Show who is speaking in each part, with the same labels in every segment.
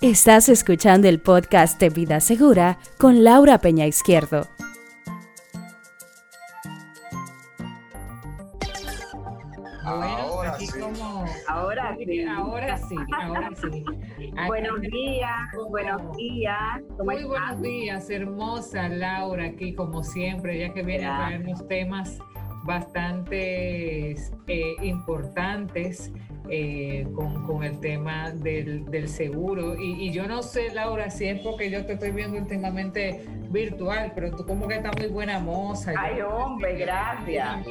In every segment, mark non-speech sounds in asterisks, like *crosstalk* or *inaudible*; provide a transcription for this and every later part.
Speaker 1: Estás escuchando el podcast de Vida Segura con Laura Peña Izquierdo.
Speaker 2: Ahora sí.
Speaker 3: Ahora sí.
Speaker 4: Ahora sí, ahora sí. *laughs* Aquí
Speaker 3: Buenos días,
Speaker 4: como-
Speaker 3: buenos días. ¿Cómo
Speaker 4: Muy
Speaker 3: estás?
Speaker 4: buenos días, hermosa Laura, aquí como siempre, ya que viene a traernos temas bastante eh, importantes eh, con, con el tema del, del seguro. Y, y yo no sé, Laura, si es porque yo te estoy viendo últimamente virtual, pero tú como que estás muy buena moza.
Speaker 3: Ay, hombre,
Speaker 4: el
Speaker 3: gracias.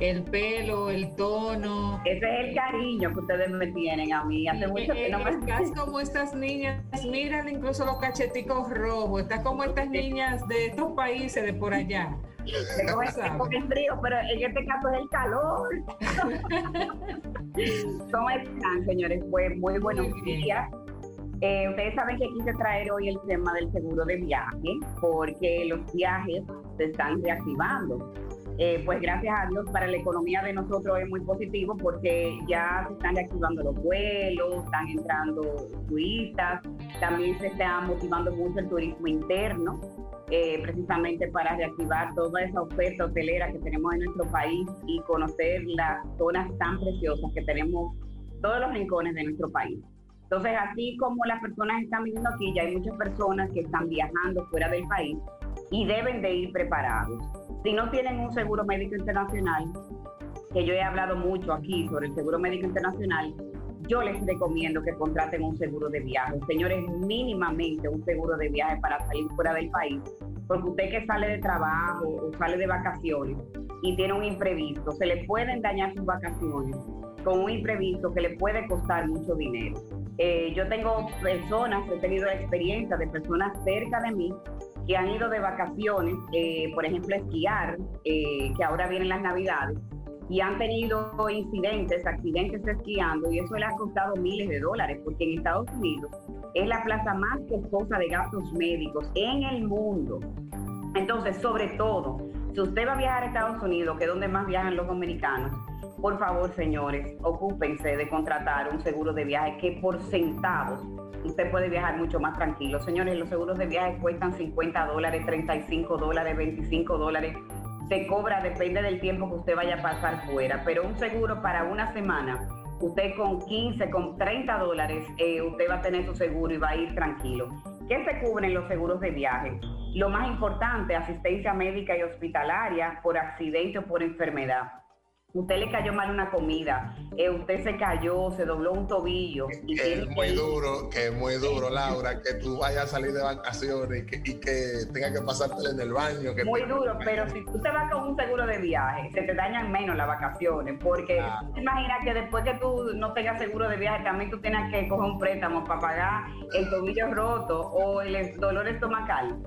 Speaker 4: El pelo, el tono.
Speaker 3: Ese es el cariño que ustedes me tienen a mí. Hace mucho que
Speaker 4: Eh,
Speaker 3: no me...
Speaker 4: Estás *laughs* como estas niñas, miran incluso los cacheticos rojos, estás como estas niñas de estos países de por allá.
Speaker 3: Coge el frío, pero en este caso es el calor. *laughs* ¿Cómo están, señores? Pues muy buenos días. Eh, ustedes saben que quise traer hoy el tema del seguro de viaje, porque los viajes se están reactivando. Eh, pues gracias a Dios para la economía de nosotros es muy positivo porque ya se están reactivando los vuelos, están entrando turistas, también se está motivando mucho el turismo interno, eh, precisamente para reactivar toda esa oferta hotelera que tenemos en nuestro país y conocer las zonas tan preciosas que tenemos, todos los rincones de nuestro país. Entonces, así como las personas están viviendo aquí, ya hay muchas personas que están viajando fuera del país y deben de ir preparados. Si no tienen un seguro médico internacional, que yo he hablado mucho aquí sobre el seguro médico internacional, yo les recomiendo que contraten un seguro de viaje. Señores, mínimamente un seguro de viaje para salir fuera del país. Porque usted que sale de trabajo o sale de vacaciones y tiene un imprevisto, se le pueden dañar sus vacaciones con un imprevisto que le puede costar mucho dinero. Eh, yo tengo personas, he tenido experiencia de personas cerca de mí que han ido de vacaciones, eh, por ejemplo, esquiar, eh, que ahora vienen las navidades, y han tenido incidentes, accidentes esquiando, y eso les ha costado miles de dólares, porque en Estados Unidos es la plaza más costosa de gastos médicos en el mundo. Entonces, sobre todo, si usted va a viajar a Estados Unidos, que es donde más viajan los dominicanos, por favor, señores, ocúpense de contratar un seguro de viaje que por centavos usted puede viajar mucho más tranquilo. Señores, los seguros de viaje cuestan 50 dólares, 35 dólares, 25 dólares. Se cobra, depende del tiempo que usted vaya a pasar fuera, pero un seguro para una semana, usted con 15, con 30 dólares, eh, usted va a tener su seguro y va a ir tranquilo. ¿Qué se cubren los seguros de viaje? Lo más importante, asistencia médica y hospitalaria por accidente o por enfermedad. Usted le cayó mal una comida, eh, usted se cayó, se dobló un tobillo. y
Speaker 2: Que es muy duro, que es muy duro, Laura, que tú vayas a salir de vacaciones y que, y que tengas que pasártela en el baño. Que
Speaker 3: Muy duro, pero si tú te vas con un seguro de viaje, se te dañan menos las vacaciones, porque
Speaker 2: Claro.
Speaker 3: tú te imaginas que después que tú no tengas seguro de viaje, también tú tienes que coger un préstamo para pagar el tobillo roto o el dolor estomacal.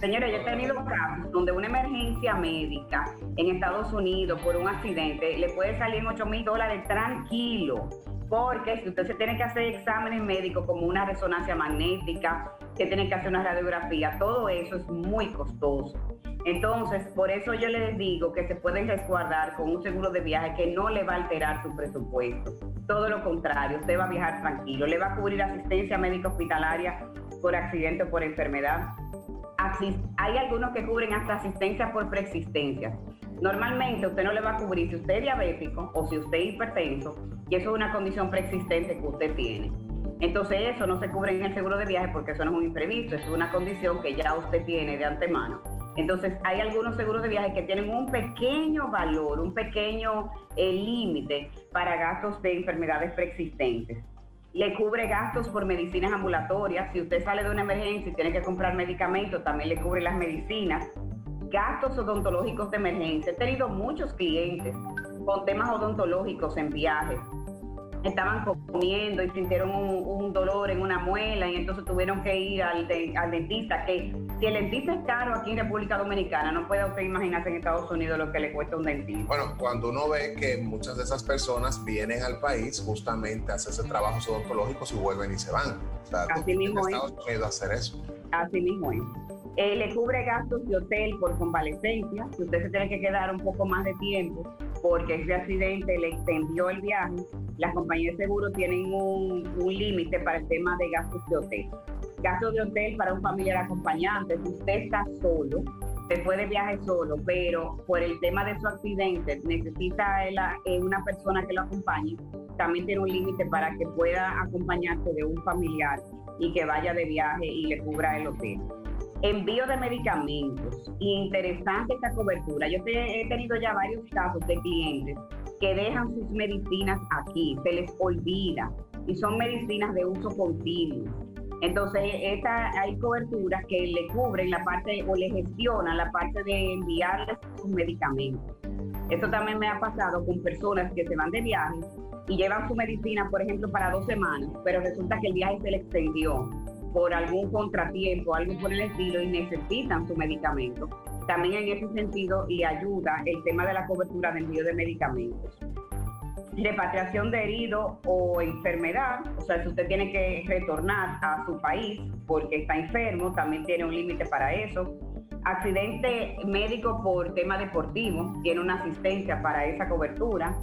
Speaker 3: Señores, yo he tenido casos donde una emergencia médica en Estados Unidos por un accidente le puede salir en 8 mil dólares tranquilo. Porque si usted se tiene que hacer exámenes médicos como una resonancia magnética, que tiene que hacer una radiografía, todo eso es muy costoso. Entonces, por eso yo les digo que se pueden resguardar con un seguro de viaje que no le va a alterar su presupuesto. Todo lo contrario, usted va a viajar tranquilo, le va a cubrir asistencia médica hospitalaria por accidente o por enfermedad. Hay algunos que cubren hasta asistencia por preexistencia. Normalmente usted no le va a cubrir si usted es diabético o si usted es hipertenso, y eso es una condición preexistente que usted tiene. Entonces eso no se cubre en el seguro de viaje porque eso no es un imprevisto, es una condición que ya usted tiene de antemano. Entonces hay algunos seguros de viaje que tienen un pequeño valor, un pequeño eh, límite para gastos de enfermedades preexistentes. Le cubre gastos por medicinas ambulatorias. Si usted sale de una emergencia y tiene que comprar medicamentos, también le cubre las medicinas. Gastos odontológicos de emergencia. He tenido muchos clientes con temas odontológicos en viajes. Estaban comiendo y sintieron un, un dolor en una muela y entonces tuvieron que ir al, de- al dentista. Que si el dentista es caro aquí en República Dominicana, no puede usted imaginarse en Estados Unidos lo que le cuesta un dentista.
Speaker 2: Bueno, cuando uno ve que muchas de esas personas vienen al país justamente a hacerse trabajos odontológicos y vuelven y se van. O sea,
Speaker 3: Así mismo
Speaker 2: en
Speaker 3: es.
Speaker 2: Estados Unidos a hacer eso.
Speaker 3: Así mismo es. Eh, le cubre gastos de hotel por convalecencia, si usted se tiene que quedar un poco más de tiempo porque ese accidente le extendió el viaje, las compañías de seguro tienen un, límite para el tema de gastos de hotel. Gastos de hotel para un familiar acompañante, si usted está solo, se puede viajar solo, pero por el tema de su accidente necesita eh, una persona que lo acompañe, también tiene un límite para que pueda acompañarse de un familiar y que vaya de viaje y le cubra el hotel. Envío de medicamentos. Interesante esta cobertura. Yo he tenido ya varios casos de clientes que dejan sus medicinas aquí, se les olvida y son medicinas de uso continuo. Entonces, esta, hay coberturas que le cubren la parte o le gestionan la parte de enviarles sus medicamentos. Esto también me ha pasado con personas que se van de viaje y llevan su medicina, por ejemplo, para dos semanas, pero resulta que el viaje se le extendió por algún contratiempo, algo por el estilo, y necesitan su medicamento. También en ese sentido le ayuda el tema de la cobertura de envío de medicamentos. Repatriación de herido o enfermedad, o sea, si usted tiene que retornar a su país porque está enfermo, también tiene un límite para eso. Accidente médico por tema deportivo, tiene una asistencia para esa cobertura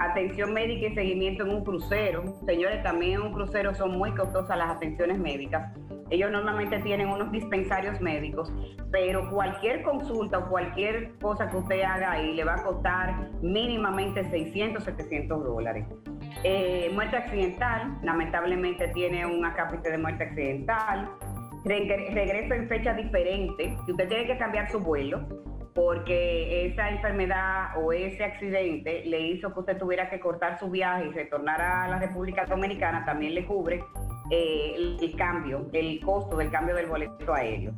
Speaker 3: atención médica y seguimiento en un crucero. Señores, también en un crucero son muy costosas las atenciones médicas. Ellos normalmente tienen unos dispensarios médicos, pero cualquier consulta o cualquier cosa que usted haga ahí le va a costar mínimamente 600, 700 dólares. Eh, muerte accidental, lamentablemente tiene un acápite de muerte accidental. Regreso en fecha diferente, si usted tiene que cambiar su vuelo, porque esa enfermedad o ese accidente le hizo que usted tuviera que cortar su viaje y retornar a la República Dominicana, también le cubre eh, el, cambio, el costo del cambio del boleto aéreo.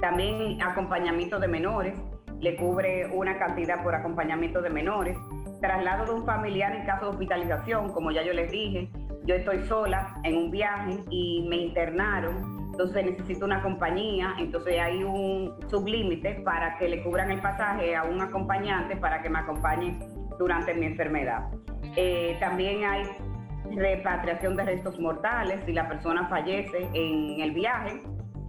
Speaker 3: También acompañamiento de menores, le cubre una cantidad por acompañamiento de menores. Traslado de un familiar en caso de hospitalización, como ya yo les dije, yo estoy sola en un viaje y me internaron entonces necesito una compañía, entonces hay un sublímite para que le cubran el pasaje a un acompañante para que me acompañe durante mi enfermedad. Eh, también hay repatriación de restos mortales si la persona fallece en el viaje.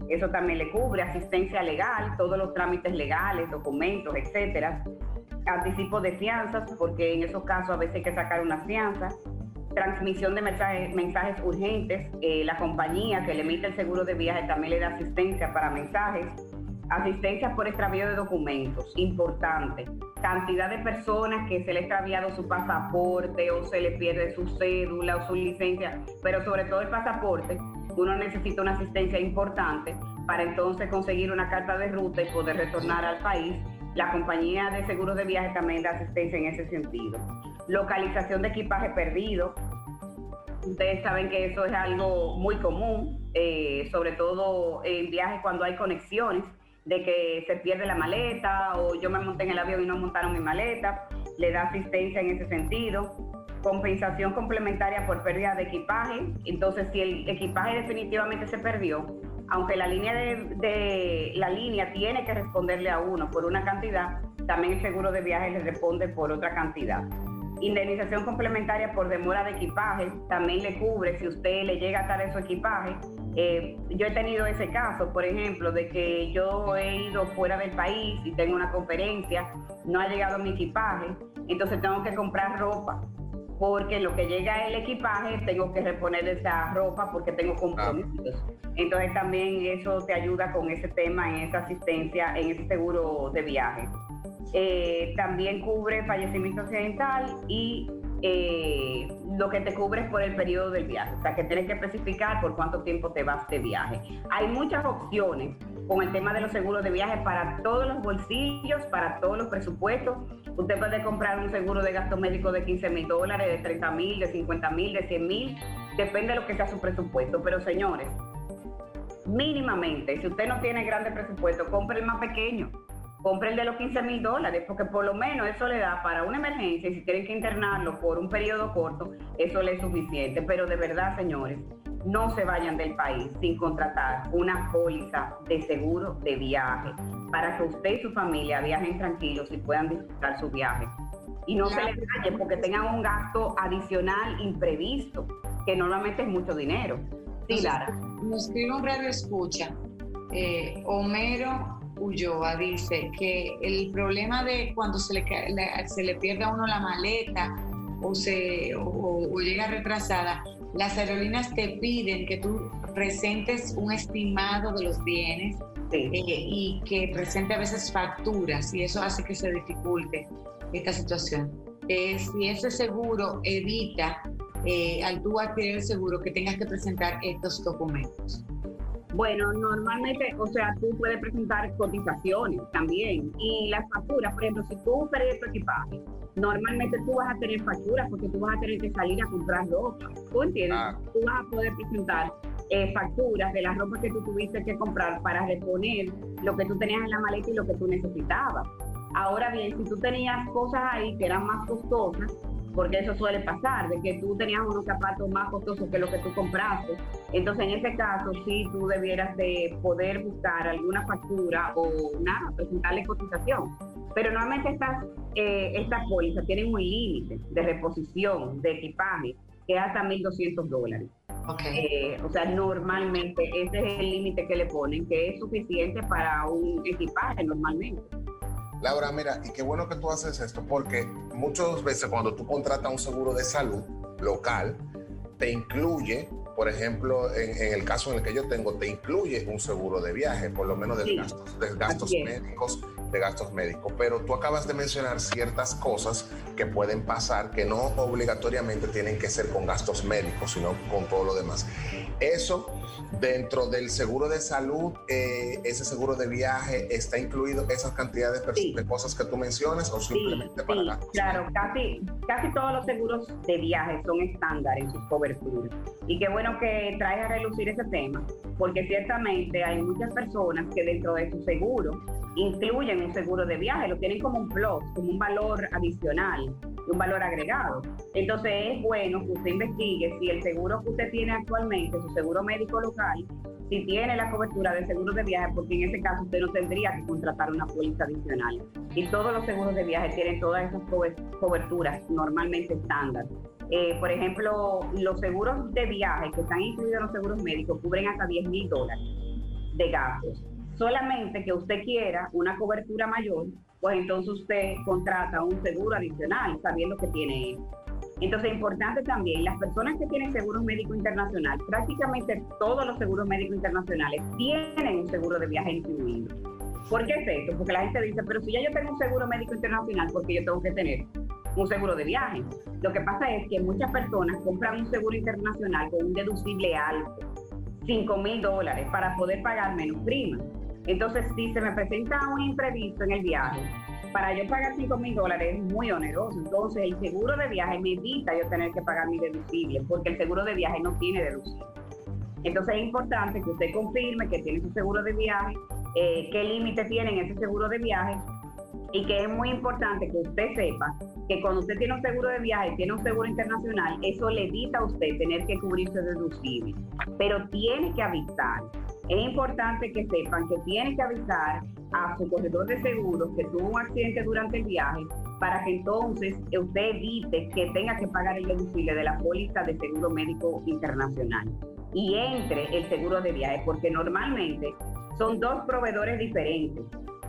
Speaker 3: Eso también le cubre asistencia legal, todos los trámites legales, documentos, etcétera. Anticipo de fianzas, porque en esos casos a veces hay que sacar una fianza transmisión de mensajes, mensajes urgentes. Eh, la compañía que le emite el seguro de viaje también le da asistencia para mensajes. Asistencia por extravío de documentos, importante. Cantidad de personas que se le ha extraviado su pasaporte o se le pierde su cédula o su licencia, pero sobre todo el pasaporte, uno necesita una asistencia importante para entonces conseguir una carta de ruta y poder retornar al país. La compañía de seguros de viaje también da asistencia en ese sentido localización de equipaje perdido. Ustedes saben que eso es algo muy común, eh, sobre todo en viajes cuando hay conexiones, de que se pierde la maleta o yo me monté en el avión y no montaron mi maleta, le da asistencia en ese sentido. Compensación complementaria por pérdida de equipaje. Entonces, si el equipaje definitivamente se perdió, aunque la línea de, de, la línea tiene que responderle a uno por una cantidad, también el seguro de viaje le responde por otra cantidad. Indemnización complementaria por demora de equipaje también le cubre si usted le llega a dar su equipaje. Eh, yo he tenido ese caso, por ejemplo, de que yo he ido fuera del país y tengo una conferencia, no ha llegado mi equipaje, entonces tengo que comprar ropa porque lo que llega el equipaje tengo que reponer esa ropa porque tengo compromisos. Entonces también eso te ayuda con ese tema, en esa asistencia, en ese seguro de viaje. Eh, también cubre fallecimiento accidental y eh, lo que te cubre es por el periodo del viaje. O sea, que tienes que especificar por cuánto tiempo te vas de viaje. Hay muchas opciones con el tema de los seguros de viaje para todos los bolsillos, para todos los presupuestos. Usted puede comprar un seguro de gasto médico de 15 mil dólares, de 30 mil, de 50 mil, de 100 mil, depende de lo que sea su presupuesto. Pero señores, mínimamente, si usted no tiene grande presupuesto, compre el más pequeño compre el de los 15 mil dólares, porque por lo menos eso le da para una emergencia, y si tienen que internarlo por un periodo corto, eso le es suficiente. Pero de verdad, señores, no se vayan del país sin contratar una póliza de seguro de viaje para que usted y su familia viajen tranquilos y puedan disfrutar su viaje. Y no se les vayan porque tengan un gasto adicional imprevisto, que normalmente es mucho dinero. Sí, Lara.
Speaker 5: Nos escribe un radio escucha Eh, Homero Ulloa dice que el problema de cuando se le, se le pierde a uno la maleta o, se, o, llega retrasada, las aerolíneas te piden que tú presentes un estimado de los bienes eh, y que presente a veces facturas y eso hace que se dificulte esta situación. Eh, si ese seguro evita eh, al tú adquirir el seguro que tengas que presentar estos documentos.
Speaker 3: Bueno, normalmente, o sea, tú puedes presentar cotizaciones también y las facturas, por ejemplo, si tú perdiste tu equipaje, normalmente tú vas a tener facturas porque tú vas a tener que salir a comprar ropa. ¿Tú entiendes? Ah. Tú vas a poder presentar eh, facturas de la ropa que tú tuviste que comprar para reponer lo que tú tenías en la maleta y lo que tú necesitabas. Ahora bien, si tú tenías cosas ahí que eran más costosas, porque eso suele pasar, de que tú tenías unos zapatos más costosos que lo que tú compraste. Entonces, en ese caso, sí, tú debieras de poder buscar alguna factura o nada, presentarle cotización. Pero normalmente estas, eh, estas pólizas tienen un límite de reposición de equipaje que es hasta 1.200 dólares. Okay. Eh, o sea, normalmente ese es el límite que le ponen, que es suficiente para un equipaje normalmente.
Speaker 2: Laura, mira, y qué bueno que tú haces esto, porque muchas veces cuando tú contratas un seguro de salud local, te incluye, por ejemplo, en, el caso en el que yo tengo, te incluye un seguro de viaje, por lo menos de gastos, de gastos médicos de gastos médicos, pero tú acabas de mencionar ciertas cosas que pueden pasar que no obligatoriamente tienen que ser con gastos médicos, sino con todo lo demás. Eso dentro del seguro de salud, eh, ese seguro de viaje, ¿está incluido esas cantidades de, cosas que tú mencionas o simplemente para gastos?
Speaker 3: Claro, casi, casi todos los seguros de viaje son estándar en sus coberturas. Y qué bueno que traes a relucir ese tema, porque ciertamente hay muchas personas que dentro de su seguro incluyen un seguro de viaje, lo tienen como un plus, como un valor adicional, un valor agregado. Entonces es bueno que usted investigue si el seguro que usted tiene actualmente, su seguro médico local, si tiene la cobertura del seguro de viaje, porque en ese caso usted no tendría que contratar una póliza adicional. Y todos los seguros de viaje tienen todas esas coberturas normalmente estándar. Eh, por ejemplo, los seguros de viaje que están incluidos en los seguros médicos cubren hasta 10 mil dólares de gastos solamente que usted quiera una cobertura mayor, pues entonces usted contrata un seguro adicional sabiendo que tiene él. Entonces, importante también, las personas que tienen seguro médico internacional, prácticamente todos los seguros médicos internacionales tienen un seguro de viaje incluido. ¿Por qué es esto? Porque la gente dice, pero si ya yo tengo un seguro médico internacional, ¿por qué yo tengo que tener un seguro de viaje? Lo que pasa es que muchas personas compran un seguro internacional con un deducible alto, 5 mil dólares, para poder pagar menos prima. Entonces, si se me presenta un imprevisto en el viaje, para yo pagar 5 mil dólares es muy oneroso. Entonces, el seguro de viaje me evita yo tener que pagar mi deducible, porque el seguro de viaje no tiene deducible. Entonces, es importante que usted confirme que tiene su seguro de viaje, eh, qué límite tiene en ese seguro de viaje y que es muy importante que usted sepa que cuando usted tiene un seguro de viaje, tiene un seguro internacional, eso le evita a usted tener que cubrirse deducible, pero tiene que avisar es importante que sepan que tienen que avisar a su corredor de seguros que tuvo un accidente durante el viaje para que entonces usted evite que tenga que pagar el deducible de la póliza de seguro médico internacional y entre el seguro de viaje, porque normalmente son dos proveedores diferentes.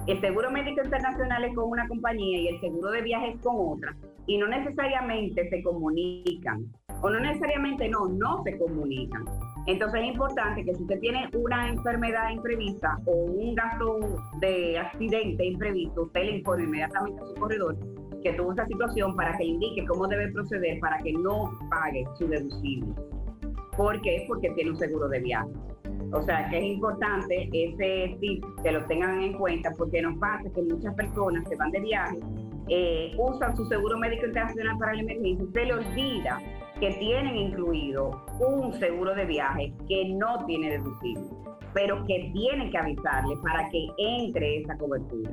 Speaker 3: El seguro médico internacional es con una compañía y el seguro de viaje es con otra y no necesariamente se comunican o no necesariamente no, no se comunican. Entonces es importante que si usted tiene una enfermedad imprevista o un gasto de accidente imprevisto, usted le informe inmediatamente a su corredor que tuvo esa situación para que indique cómo debe proceder para que no pague su deducible. ¿Por qué? Porque tiene un seguro de viaje. O sea que es importante ese tip que lo tengan en cuenta porque nos pasa que muchas personas se van de viaje, eh, usan su seguro médico internacional para la emergencia se le olvida que tienen incluido un seguro de viaje que no tiene deducible, pero que tienen que avisarle para que entre esa cobertura.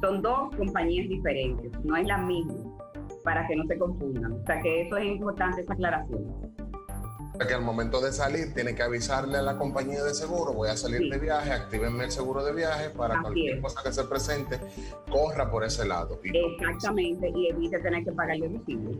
Speaker 3: Son dos compañías diferentes, no es la misma, para que no se confundan. O sea que eso es importante, esa aclaración
Speaker 2: que al momento de salir tiene que avisarle a la compañía de seguro, voy a salir de viaje, actívenme el seguro de viaje para cualquier cosa que se presente, corra por ese lado.
Speaker 3: Exactamente, y evite tener que pagar el deducible.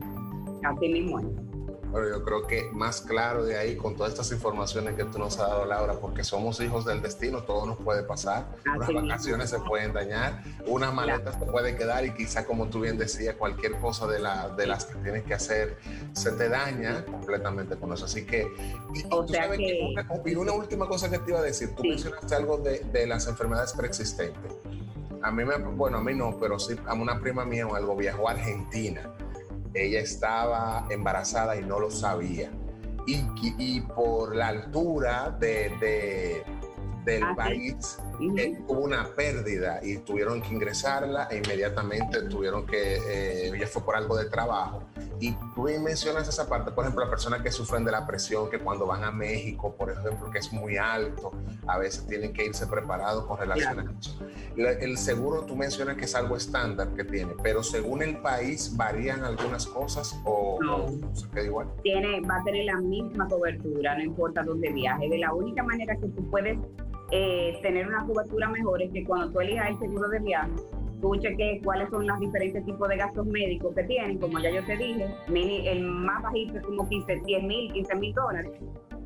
Speaker 3: Así mismo es.
Speaker 2: Bueno, yo creo que más claro de ahí con todas estas informaciones que tú nos has dado, Laura, porque somos hijos del destino, todo nos puede pasar, unas vacaciones se pueden dañar, una maleta se puede quedar y quizá, como tú bien decías, cualquier cosa de, la, de las que tienes que hacer se te daña completamente con eso. Así que, y, tú sabes que... una, última cosa que te iba a decir, tú mencionaste algo de, de las enfermedades preexistentes. A mí me, bueno, a mí no, pero sí, a una prima mía o algo viajó a Argentina ella estaba embarazada y no lo sabía. Y, y por la altura de, del ah, país eh, hubo una pérdida y tuvieron que ingresarla e inmediatamente tuvieron que, eh, ella fue por algo de trabajo. Y tú mencionas esa parte, por ejemplo, las personas que sufren de la presión, que cuando van a México, por ejemplo, que es muy alto, a veces tienen que irse preparados con relación a eso. El seguro tú mencionas que es algo estándar que tiene, pero según el país varían algunas cosas o,
Speaker 3: no. se queda igual. Tiene, va a tener la misma cobertura, no importa dónde viaje. De la única manera que tú puedes eh, tener una cobertura mejor es que cuando tú elijas el seguro de viaje, tú cheques cuáles son los diferentes tipos de gastos médicos que tienen, como ya yo te dije, el más bajito es como 15, 10 mil, 15 mil dólares.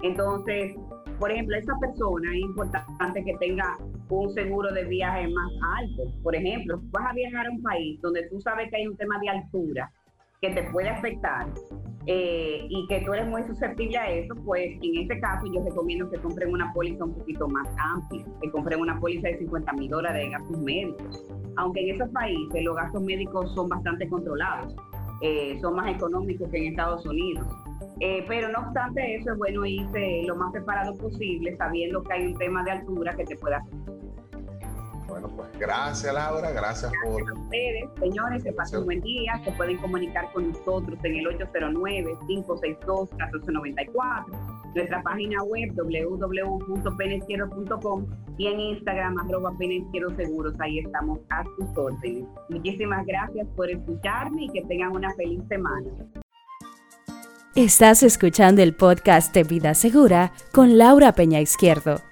Speaker 3: Entonces, por ejemplo, esa persona es importante que tenga un seguro de viaje más alto. Por ejemplo, vas a viajar a un país donde tú sabes que hay un tema de altura que te puede afectar eh, y que tú eres muy susceptible a eso, pues en ese caso yo recomiendo que compren una póliza un poquito más amplia, que compren una póliza de 50 mil dólares de gastos médicos. Aunque en esos países los gastos médicos son bastante controlados, eh, son más económicos que en Estados Unidos. Eh, pero no obstante eso, es bueno irse lo más preparado posible, sabiendo que hay un tema de altura que te pueda afectar.
Speaker 2: Bueno, pues gracias Laura, gracias, por...
Speaker 3: A ustedes, señores, que pasen un buen día, se pueden comunicar con nosotros en el 809-562-1494, nuestra página web www.penezquieros.com y en Instagram arroba Seguros, ahí estamos a sus órdenes. Muchísimas gracias por escucharme y que tengan una feliz semana.
Speaker 1: Estás escuchando el podcast de Vida Segura con Laura Peña Izquierdo.